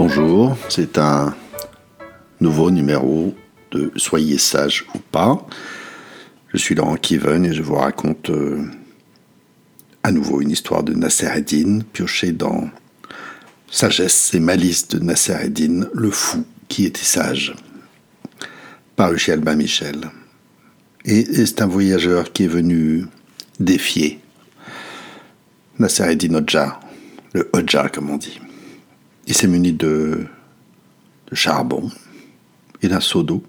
Bonjour, c'est un nouveau numéro de Soyez sage ou pas. Je suis Laurent Kiven et je vous raconte euh, à nouveau une histoire de Nasser Eddin piochée dans Sagesse et malice de Nasser Eddin, le fou qui était sage, par chez Albin Michel. Et, c'est un voyageur qui est venu défier Nasser Eddin Hodja, le Hodja comme on dit. Il s'est muni de, charbon et d'un seau d'eau.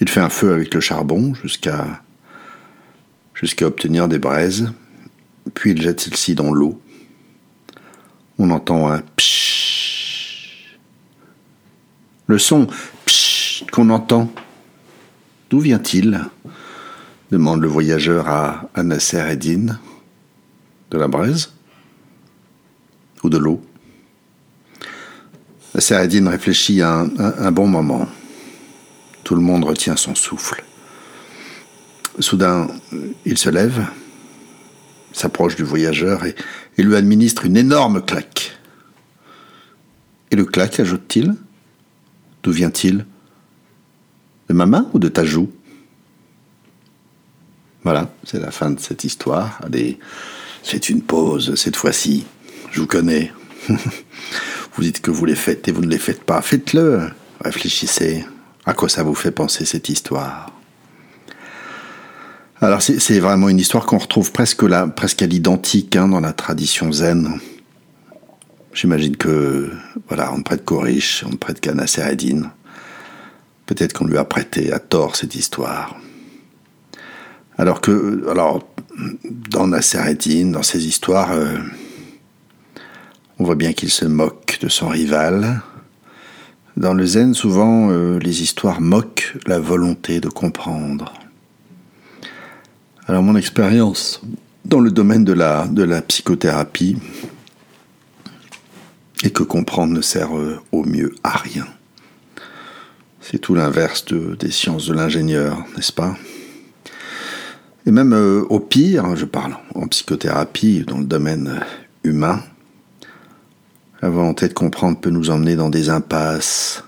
Il fait un feu avec le charbon jusqu'à obtenir des braises, puis il jette celle-ci dans l'eau. On entend un pshhh. Le son pshhh qu'on entend, d'où vient-il demande le voyageur à, à Nasser Eddin. De la braise Ou de l'eau Eddin réfléchit un, un bon moment. Tout le monde retient son souffle. Soudain, il se lève, s'approche du voyageur et, lui administre une énorme claque. Et le claque, ajoute-t-il D'où vient-il? De ma main ou de ta joue? Voilà, c'est la fin de cette histoire. Allez, c'est une pause cette fois-ci. Je vous connais. vous dites que vous les faites et vous ne les faites pas. Faites-le. Réfléchissez. À quoi ça vous fait penser cette histoire? Alors c'est vraiment une histoire qu'on retrouve presque, presque à l'identique hein, dans la tradition zen. J'imagine que voilà, on ne prête qu'au riche, on ne prête qu'à Nasser Peut-être qu'on lui a prêté à tort cette histoire. Alors que, alors, dans Nasser dans ces histoires, euh, on voit bien qu'il se moque de son rival. Dans le zen, souvent, euh, les histoires moquent la volonté de comprendre. Alors mon expérience dans le domaine de la, psychothérapie est que comprendre ne sert euh, au mieux à rien. C'est tout l'inverse des sciences de l'ingénieur, n'est-ce pas? Et même euh, au pire, je parle en psychothérapie, dans le domaine humain, la volonté de comprendre peut nous emmener dans des impasses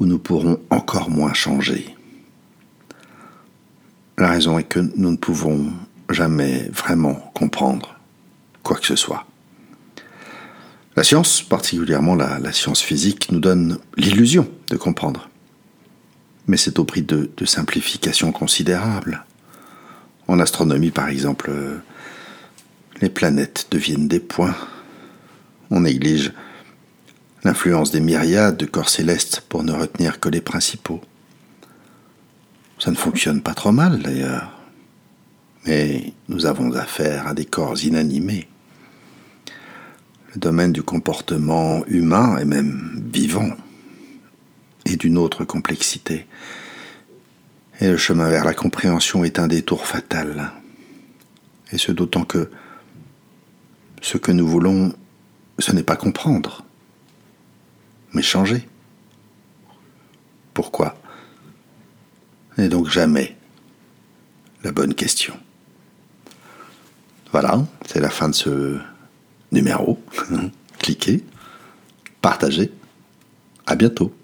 où nous pourrons encore moins changer. La raison est que nous ne pouvons jamais vraiment comprendre quoi que ce soit. La science, particulièrement la, science physique, nous donne l'illusion de comprendre. Mais c'est au prix de, de simplifications considérables. En astronomie, par exemple, les planètes deviennent des points. On néglige l'influence des myriades de corps célestes pour ne retenir que les principaux. Ça ne fonctionne pas trop mal d'ailleurs. Mais nous avons affaire à des corps inanimés. Le domaine du comportement humain et même vivant est d'une autre complexité. Et le chemin vers la compréhension est un détour fatal. Et ce d'autant que ce que nous voulons, ce n'est pas comprendre, mais changer. Pourquoi? N'est donc jamais la bonne question. Voilà, c'est la fin de ce numéro. Cliquez, partagez. À bientôt.